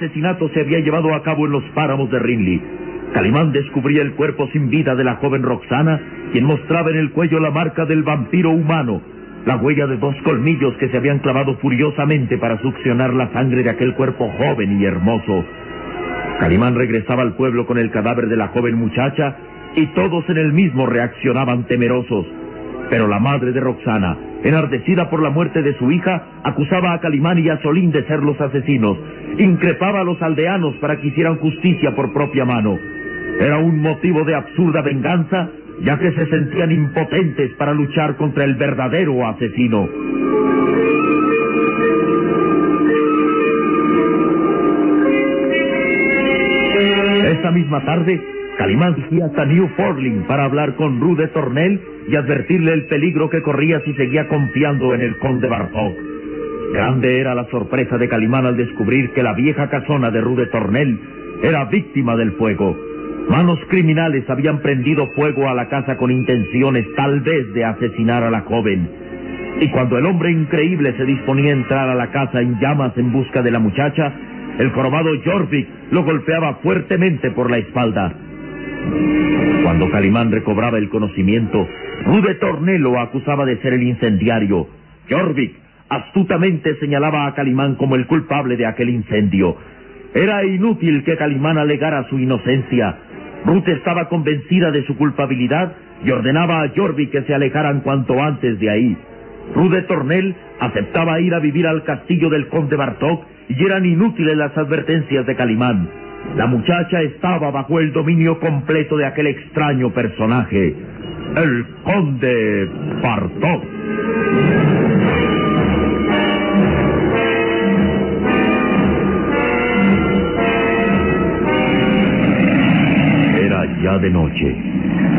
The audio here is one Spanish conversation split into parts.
Asesinato se había llevado a cabo en los páramos de Rinley. Calimán descubría el cuerpo sin vida de la joven Roxana, quien mostraba en el cuello la marca del vampiro humano, la huella de dos colmillos que se habían clavado furiosamente para succionar la sangre de aquel cuerpo joven y hermoso. Calimán regresaba al pueblo con el cadáver de la joven muchacha y todos en el mismo reaccionaban temerosos. Pero la madre de Roxana, enardecida por la muerte de su hija, acusaba a Calimán y a Solín de ser los asesinos. Increpaba a los aldeanos para que hicieran justicia por propia mano. Era un motivo de absurda venganza, ya que se sentían impotentes para luchar contra el verdadero asesino. Esa misma tarde, Calimán fue hasta New Forling para hablar con Rude Tornel y advertirle el peligro que corría si seguía confiando en el conde Bartok. Grande era la sorpresa de Calimán al descubrir que la vieja casona de Rude Tornel era víctima del fuego. Manos criminales habían prendido fuego a la casa con intenciones tal vez de asesinar a la joven. Y cuando el hombre increíble se disponía a entrar a la casa en llamas en busca de la muchacha, el jorobado Jorvik lo golpeaba fuertemente por la espalda. Cuando Calimán recobraba el conocimiento, Rude Tornel lo acusaba de ser el incendiario. Jorvik astutamente señalaba a Calimán como el culpable de aquel incendio. Era inútil que Calimán alegara su inocencia. Ruth estaba convencida de su culpabilidad y ordenaba a Jorvik que se alejaran cuanto antes de ahí. Rude Tornel aceptaba ir a vivir al castillo del conde Bartok y eran inútiles las advertencias de Calimán. La muchacha estaba bajo el dominio completo de aquel extraño personaje, el conde Bartok. Era ya de noche,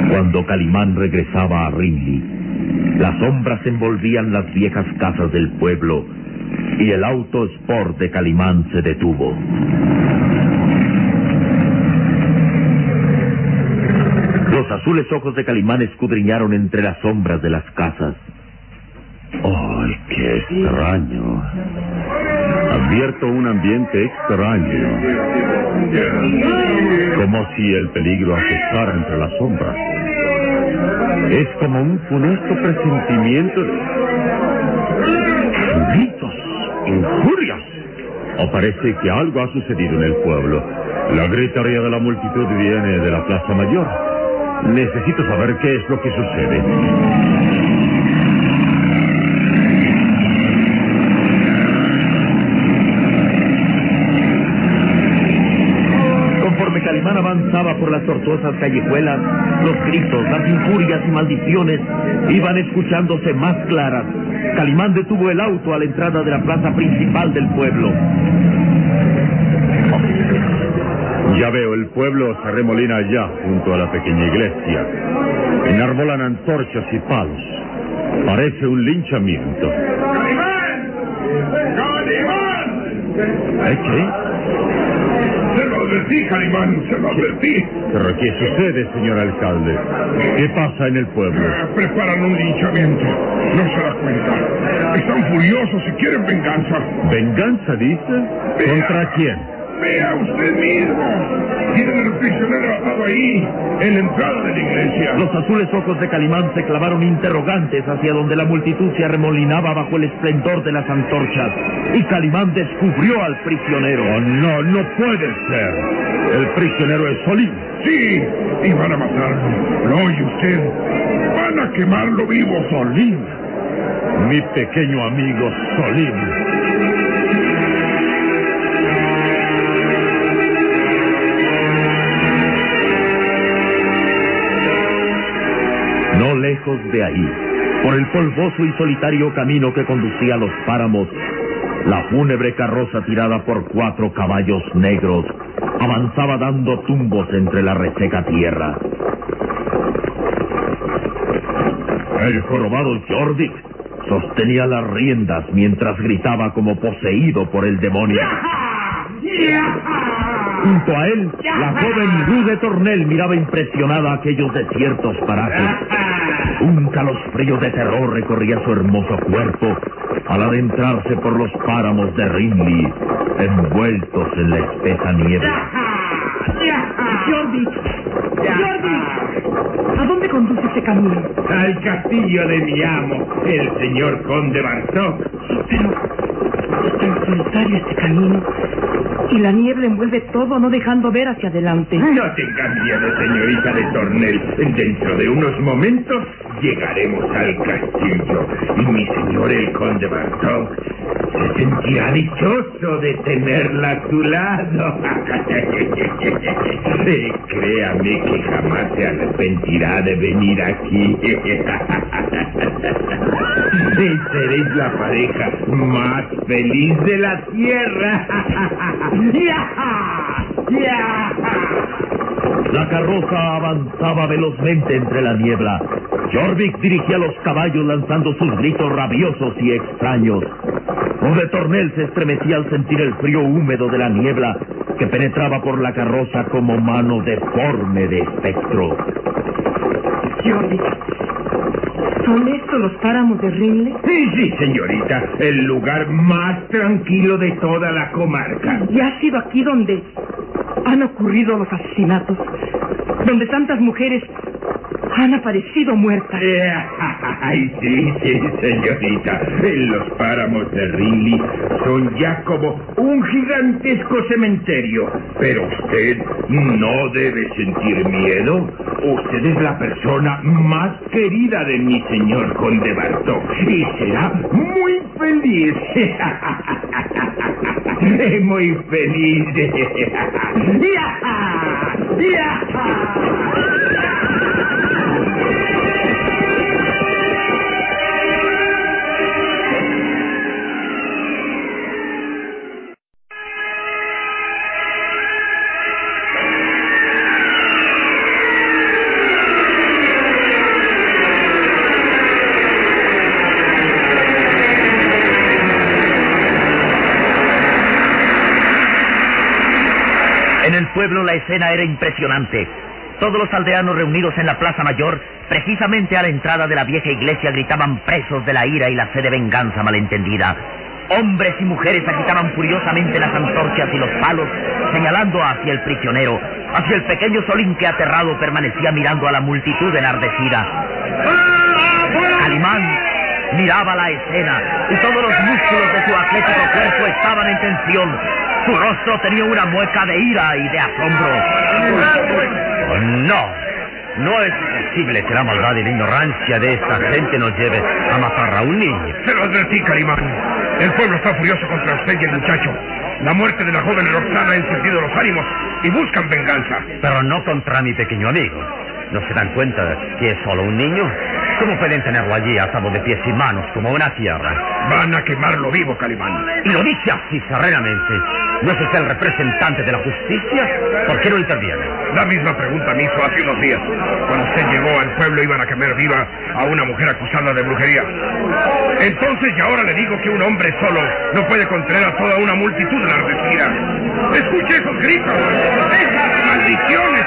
cuando Calimán regresaba a Rinley. Las sombras envolvían las viejas casas del pueblo y el auto sport de Calimán se detuvo. Azules ojos de Calimán escudriñaron entre las sombras de las casas. ¡Ay, qué extraño! Advierto un ambiente extraño. Como si el peligro acechara entre las sombras. Es como un funesto presentimiento de... gritos, injurias. O parece que algo ha sucedido en el pueblo. La gritería de la multitud viene de la Plaza Mayor. Necesito saber qué es lo que sucede. Conforme Calimán avanzaba por las tortuosas callejuelas, los gritos, las injurias y maldiciones iban escuchándose más claras. Calimán detuvo el auto a la entrada de la plaza principal del pueblo. Ya veo, el pueblo se remolina allá, junto a la pequeña iglesia. Enarbolan antorchas y palos. Parece un linchamiento. ¡Calimán! ¡Calimán! ¿Eh, qué? Se lo advertí, Calimán, se lo advertí. ¿Pero qué sucede, señor alcalde? ¿Qué pasa en el pueblo? Eh, preparan un linchamiento. No se da cuenta. Están furiosos y quieren venganza. ¿Venganza, dice? ¿Contra quién? Vea usted mismo. Tienen el prisionero atado ahí, en la entrada de la iglesia. Los azules ojos de Calimán se clavaron interrogantes hacia donde la multitud se arremolinaba bajo el esplendor de las antorchas. Y Calimán descubrió al prisionero. Oh, no, no puede ser. El prisionero es Solín. Sí, y van a matarlo. ¿Lo oye usted? Van a quemarlo vivo. Solín. Mi pequeño amigo Solín. Lejos de ahí, por el polvoso y solitario camino que conducía a los páramos, la fúnebre carroza tirada por cuatro caballos negros avanzaba dando tumbos entre la reseca tierra. El jorobado Jorvik sostenía las riendas mientras gritaba como poseído por el demonio. Junto a él, la joven Rude Tornel miraba impresionada aquellos desiertos parajes. Un calosfrío de terror recorría su hermoso cuerpo al adentrarse por los páramos de Rinley, envueltos en la espesa nieve. Jordi, Jordi, ¿a dónde conduce este camino? Al castillo de mi amo, el señor conde Bartok. Pero es tan solitario este camino y la niebla envuelve todo, no dejando ver hacia adelante. No tengan miedo, señorita de Tornel. Dentro de unos momentos llegaremos al castillo y mi señor el conde Bartok se sentirá dichoso de tenerla a su lado. Créame que jamás se arrepentirá de venir aquí. Seréis la pareja más feliz de la tierra. La carroza avanzaba velozmente entre la niebla. Jorvik dirigía los caballos lanzando sus gritos rabiosos y extraños. Rude Tornel se estremecía al sentir el frío húmedo de la niebla que penetraba por la carroza como mano deforme de espectro. Jordi, ¿son estos los páramos de Rinley? Sí, sí, señorita, el lugar más tranquilo de toda la comarca. ¿Y ha sido aquí donde han ocurrido los asesinatos? Donde tantas mujeres han aparecido muertas. Eh, Ay, sí, sí, señorita. Los páramos de Rinley son ya como un gigantesco cementerio. Pero usted no debe sentir miedo. Usted es la persona más querida de mi señor conde Bartok y será muy feliz. muy feliz. ¡Ya! ¡Ya! Pueblo la escena era impresionante. Todos los aldeanos reunidos en la Plaza Mayor, precisamente a la entrada de la vieja iglesia, gritaban presos de la ira y la sed de venganza malentendida. Hombres y mujeres agitaban furiosamente las antorchas y los palos, señalando hacia el prisionero, hacia el pequeño Solín que aterrado permanecía mirando a la multitud enardecida. Calimán miraba la escena y todos los músculos de su atlético cuerpo estaban en tensión. Su rostro tenía una mueca de ira y de asombro. Oh, no, no es posible que la maldad y la ignorancia de esta gente nos lleve a matar a un niño. Se lo advertí, Calimán. El pueblo está furioso contra usted y el muchacho. La muerte de la joven Roxana ha encendido los ánimos y buscan venganza. Pero no contra mi pequeño amigo. ¿No se dan cuenta que es solo un niño? ¿Cómo pueden tenerlo allí atado de pies y manos como una tierra? Van a quemarlo vivo, Calimán. Y lo dice así serenamente. ¿No es usted el representante de la justicia? ¿Por qué no interviene? La misma pregunta me hizo hace unos días. Cuando usted llegó al pueblo iban a quemar viva a una mujer acusada de brujería. Entonces y ahora le digo que un hombre solo no puede contener a toda una multitud enardecida. Escuche esos gritos, esas maldiciones.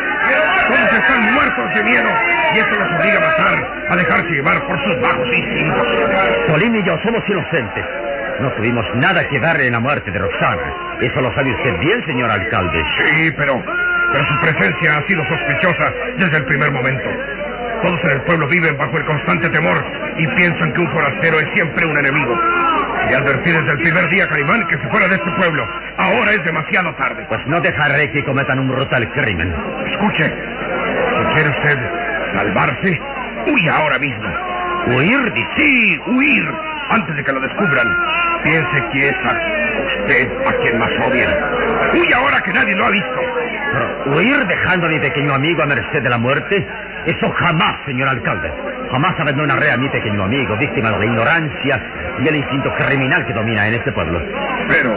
Todos están muertos de miedo y esto los obliga a matar, a dejarse llevar por sus bajos instintos. Solín y yo somos inocentes. No tuvimos nada que dar en la muerte de Roxana. Eso lo sabe usted bien, señor alcalde. Sí, pero, pero su presencia ha sido sospechosa desde el primer momento. Todos en el pueblo viven bajo el constante temor y piensan que un forastero es siempre un enemigo. Y advertí desde el primer día, Calimán, que se fuera de este pueblo. Ahora es demasiado tarde. Pues no dejaré que cometan un brutal crimen. Escuche, si quiere usted salvarse, huya ahora mismo. ¿Huir? Sí, huir, antes de que lo descubran. Piense que es a usted a quien más odian. Huya ahora que nadie lo ha visto. Pero huir dejando a mi pequeño amigo a merced de la muerte, eso jamás, señor alcalde. Jamás abandonaré a mi pequeño amigo, víctima de la ignorancia y el instinto criminal que domina en este pueblo. Pero,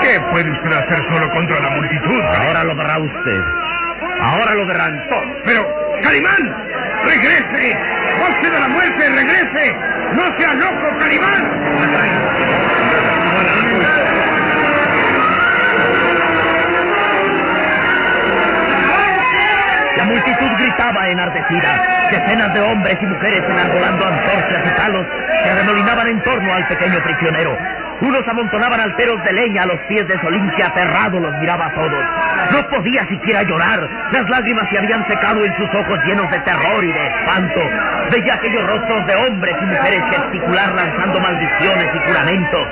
¿qué puede usted hacer solo contra la multitud? Ahora lo verá usted. Ahora lo verán todos. Pero, Calimán, regrese. José de la muerte, regrese. No sea loco, Calimán. La multitud gritaba enardecida. Decenas de hombres y mujeres enarbolando antorchas y palos se arremolinaban en torno al pequeño prisionero. Unos amontonaban alteros de leña a los pies de Solín que aterrado los miraba a todos. No podía siquiera llorar. Las lágrimas se habían secado en sus ojos llenos de terror y de espanto. Veía aquellos rostros de hombres y mujeres gesticular lanzando maldiciones y juramentos.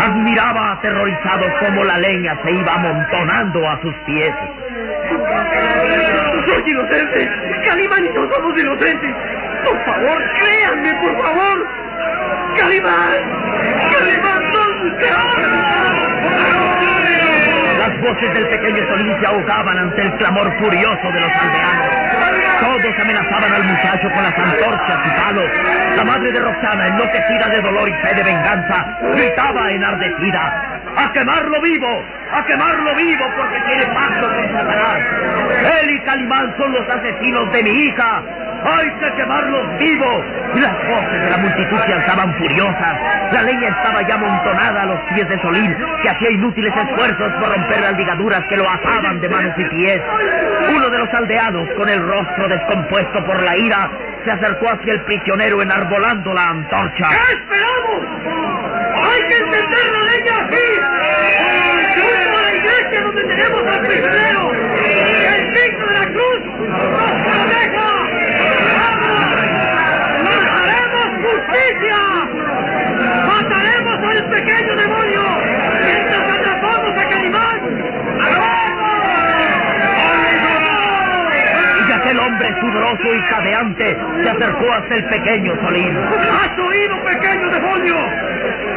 Admiraba aterrorizado cómo la leña se iba amontonando a sus pies. Soy inocente. Calimán y yo somos inocentes. Por favor, créanme, por favor. Calimán. Calimán, ¿dónde Las voces del pequeño Solín se ahogaban ante el clamor furioso de los aldeanos. Todos amenazaban al muchacho con las antorchas y palos. La madre de Roxana, enloquecida de dolor y fe de venganza, gritaba enardecida. ¡A quemarlo vivo! ¡A quemarlo vivo porque tiene pacto con Satanás! Él y Calimán son los asesinos de mi hija. ¡Hay que quemarlos vivos! Y las voces de la multitud se alzaban furiosas. La leña estaba ya amontonada a los pies de Solín, que hacía inútiles esfuerzos por romper las ligaduras que lo ataban de manos y pies. Uno de los aldeanos, con el rostro descompuesto por la ira, se acercó hacia el prisionero enarbolando la antorcha. ¿Qué esperamos? ¡Hay que encender la leña aquí! ¡Junto a la iglesia donde tenemos al prisionero! ¡El signo de la cruz justicia! ¡Mataremos al pequeño demonio! ¡Mientras atrapamos a Calimán! Y aquel hombre sudoroso y cadeante se acercó hasta el pequeño Solín. ¡Has oído, pequeño demonio!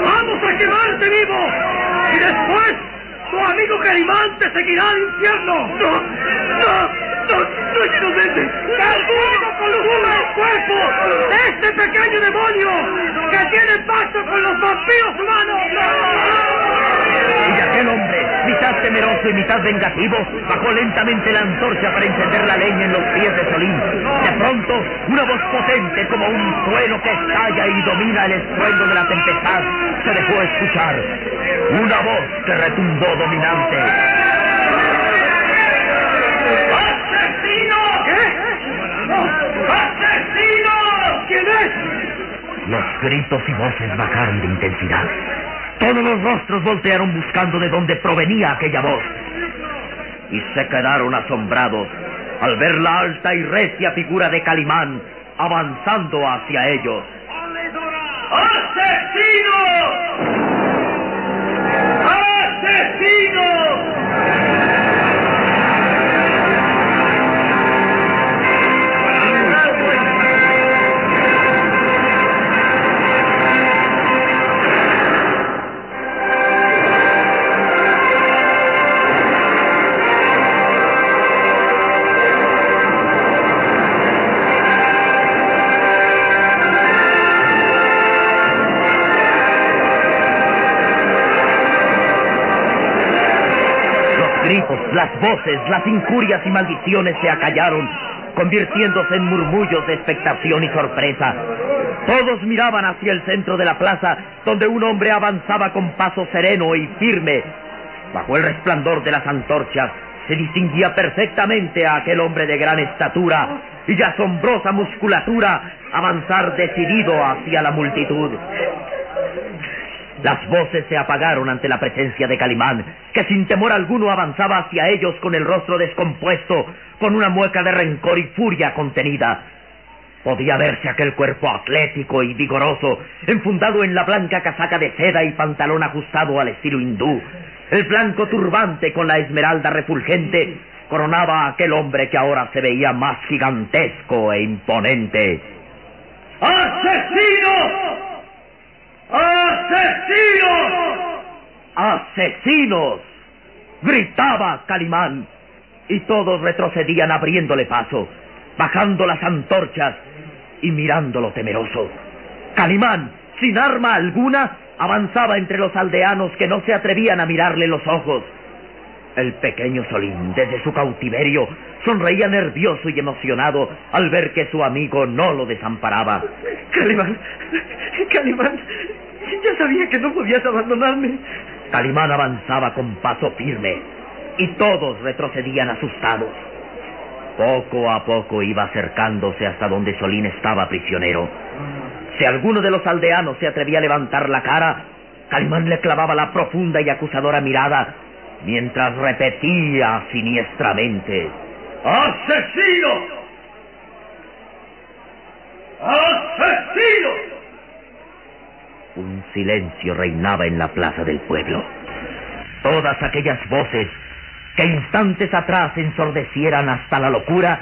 ¡Vamos a quemarte vivo! ¡Y después tu amigo Calimán te seguirá al infierno! ¡No! ¡No! ¡No! ¡Alguno consume el este pequeño demonio que tiene pacto con los vampiros humanos! Y aquel hombre, mitad temeroso y mitad vengativo, bajó lentamente la antorcha para encender la leña en los pies de Solín. De pronto, una voz potente como un trueno que estalla y domina el estruendo de la tempestad se dejó escuchar. Una voz que retumbó dominante. ¡Asesino! ¿Qué? ¡Asesino! ¿Quién es? Los gritos y voces bajaron de intensidad. Todos los rostros voltearon buscando de dónde provenía aquella voz. Y se quedaron asombrados al ver la alta y recia figura de Calimán avanzando hacia ellos. ¡Asesino! ¡Asesino! Las voces, las injurias y maldiciones se acallaron, convirtiéndose en murmullos de expectación y sorpresa. Todos miraban hacia el centro de la plaza, donde un hombre avanzaba con paso sereno y firme. Bajo el resplandor de las antorchas, se distinguía perfectamente a aquel hombre de gran estatura y de asombrosa musculatura avanzar decidido hacia la multitud. Las voces se apagaron ante la presencia de Calimán, que sin temor alguno avanzaba hacia ellos con el rostro descompuesto, con una mueca de rencor y furia contenida. Podía verse aquel cuerpo atlético y vigoroso, enfundado en la blanca casaca de seda y pantalón ajustado al estilo hindú. El blanco turbante con la esmeralda refulgente coronaba a aquel hombre que ahora se veía más gigantesco e imponente. ¡Asesinos! ¡Asesinos! ¡Asesinos! Gritaba Calimán. Y todos retrocedían abriéndole paso, bajando las antorchas y mirándolo temeroso. Calimán, sin arma alguna, avanzaba entre los aldeanos que no se atrevían a mirarle los ojos. El pequeño Solín, desde su cautiverio, sonreía nervioso y emocionado al ver que su amigo no lo desamparaba. Calimán, Calimán, ya sabía que no podías abandonarme. Calimán avanzaba con paso firme y todos retrocedían asustados. Poco a poco iba acercándose hasta donde Solín estaba prisionero. Si alguno de los aldeanos se atrevía a levantar la cara, Calimán le clavaba la profunda y acusadora mirada mientras repetía siniestramente: ¡Asesino! ¡Asesino! Un silencio reinaba en la plaza del pueblo. Todas aquellas voces que instantes atrás ensordecieran hasta la locura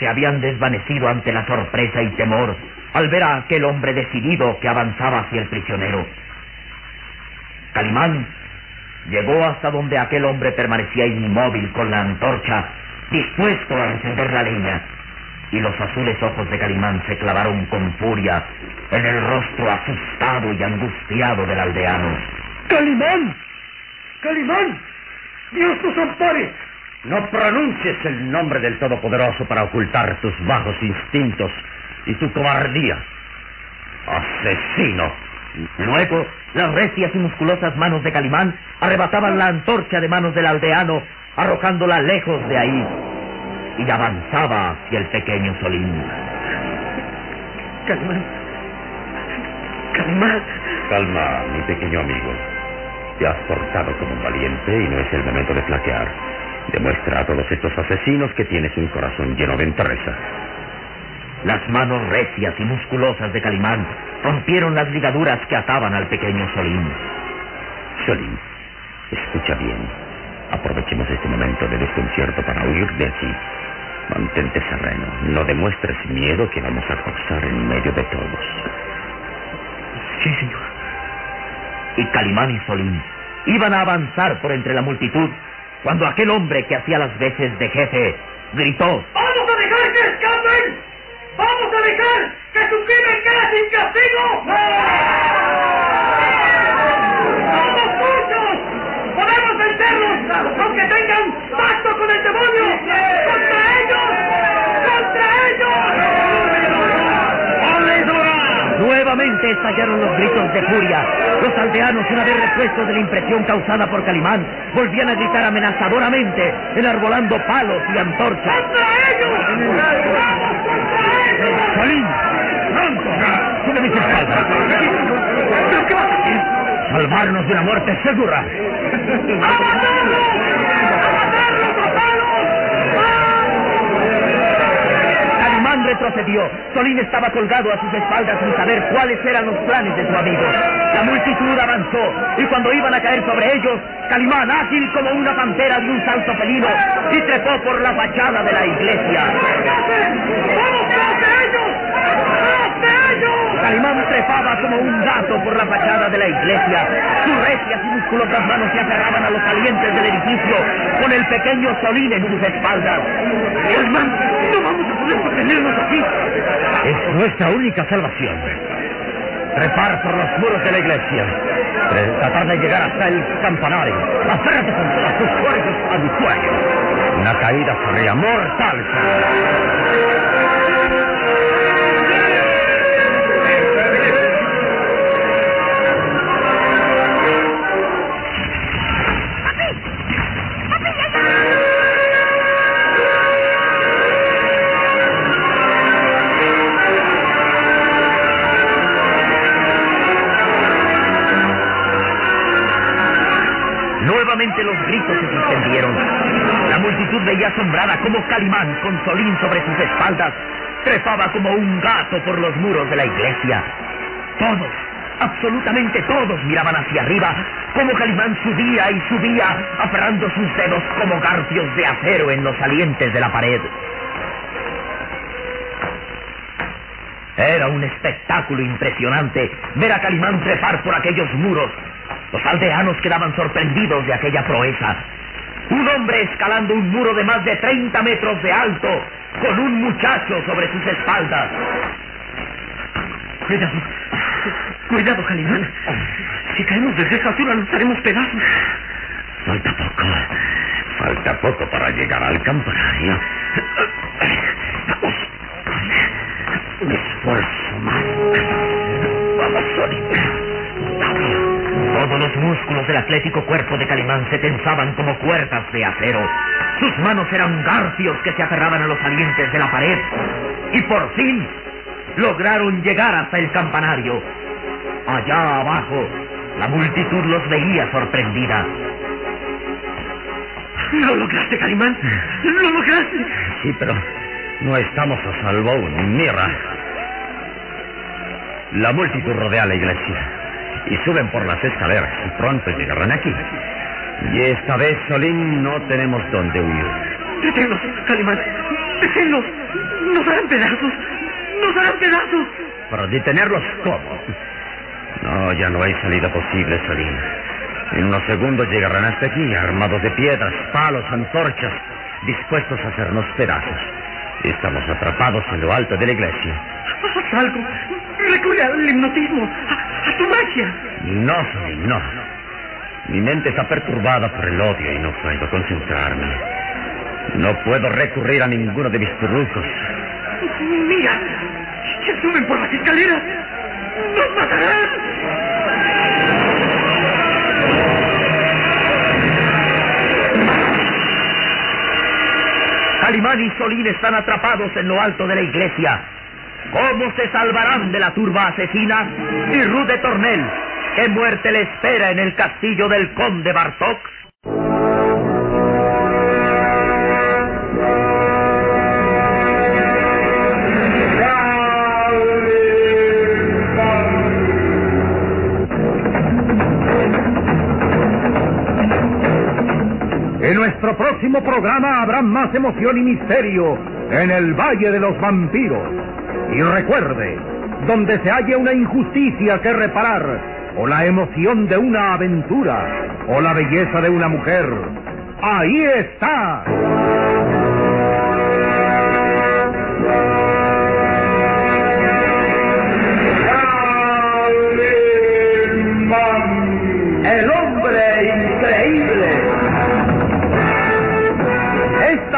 se habían desvanecido ante la sorpresa y temor al ver a aquel hombre decidido que avanzaba hacia el prisionero. Calimán llegó hasta donde aquel hombre permanecía inmóvil con la antorcha, dispuesto a encender la leña, y los azules ojos de Calimán se clavaron con furia en el rostro asustado y angustiado del aldeano. ¡Calimán! ¡Calimán! ¡Dios nos ampare! No pronuncies el nombre del Todopoderoso para ocultar tus bajos instintos y tu cobardía. ¡Asesino! Luego, las recias y musculosas manos de Calimán arrebataban la antorcha de manos del aldeano, arrojándola lejos de ahí, y avanzaba hacia el pequeño Solín. Calimán. Calimán. Calma, mi pequeño amigo. Te has portado como un valiente y no es el momento de flaquear. Demuestra a todos estos asesinos que tienes un corazón lleno de entereza. Las manos recias y musculosas de Calimán rompieron las ligaduras que ataban al pequeño Solín. Solín, escucha bien. Aprovechemos este momento de desconcierto para huir de aquí. Mantente sereno. No demuestres miedo que vamos a cruzar en medio de todos. Sí, señor. Y Calimán y Solín iban a avanzar por entre la multitud cuando aquel hombre que hacía las veces de jefe gritó: ¡Vamos a dejar que su crimen quede sin castigo! ¡Somos muchos! ¡Podemos vencerlos! ¡Aunque tengan pacto con el demonio! ¡Contra ellos! ¡Contra ellos! Nuevamente estallaron los gritos de furia. Los aldeanos, una vez repuestos de la impresión causada por Calimán, volvían a gritar amenazadoramente, enarbolando palos y antorchas. ¡Contra ellos! ¡Vamos contra ellos! ¡Solín! ¡Pronto! ¡Sube mis espaldas! ¿Pero qué vas a hacer? ¡Salvarnos de una muerte segura! ¡A palos! Calimán retrocedió. Solín estaba colgado a sus espaldas sin saber cuáles eran los planes de su amigo. La multitud avanzó y cuando iban a caer sobre ellos, Calimán, ágil como una pantera, dio un salto felino y trepó por la fachada de la iglesia. ¡Vamos tras de ellos! ¡Tras de ellos! Calimán trepaba un gato por la fachada de la iglesia. Sus recias y musculosas manos se aferraban a los salientes del edificio, con el pequeño Solín en sus espaldas. Calimán, no vamos a poder sostenernos aquí. Es nuestra única salvación. trepar por los muros de la iglesia, tratar de llegar hasta el campanario, hacerte con todas tus fuerzas a mi cuello. Una caída sería mortal. Los gritos se suspendieron. La multitud veía asombrada cómo Calimán, con Solín sobre sus espaldas, trepaba como un gato por los muros de la iglesia. Todos, absolutamente todos miraban hacia arriba, como Calimán subía y subía, aferrando sus dedos como garfios de acero en los salientes de la pared. Era un espectáculo impresionante ver a Calimán trepar por aquellos muros, los aldeanos quedaban sorprendidos de aquella proeza. Un hombre escalando un muro de más de 30 metros de alto, con un muchacho sobre sus espaldas. Cuidado. Cuidado, Calimán. Si caemos desde esa altura nos haremos pedazos. Falta poco. Falta poco para llegar al campanario. Vamos. Un esfuerzo Todos los músculos del atlético cuerpo de Calimán se tensaban como cuerdas de acero. Sus manos eran garfios que se aferraban a los salientes de la pared. Y por fin lograron llegar hasta el campanario. Allá abajo, la multitud los veía sorprendida. Lo lograste, Calimán. Lo lograste. Sí, pero no estamos a salvo aún. Mira. La multitud rodea la iglesia y suben por las escaleras y pronto llegarán aquí. Y esta vez, Solín, no tenemos dónde huir. Deténlos, Calimán. Deténlos. Nos harán pedazos. Nos harán pedazos. ¿Para detenerlos cómo? No, ya no hay salida posible, Solín. En unos segundos llegarán hasta aquí, armados de piedras, palos, antorchas, dispuestos a hacernos pedazos. Estamos atrapados en lo alto de la iglesia. Haz algo. Recurre al hipnotismo. ¡A tu magia! No, no. Mi mente está perturbada por el odio y no puedo concentrarme. No puedo recurrir a ninguno de mis trucos. ¡Mira! ¡Se suben por las escaleras! ¡Nos matarán! Calimán y Solín están atrapados en lo alto de la iglesia. ¿Cómo se salvarán de la turba asesina? Y Rude Tornel, ¿qué muerte le espera en el castillo del conde Bartok? En nuestro próximo programa habrá más emoción y misterio en el Valle de los Vampiros. Y recuerde, donde se haya una injusticia que reparar, o la emoción de una aventura, o la belleza de una mujer, ahí está. El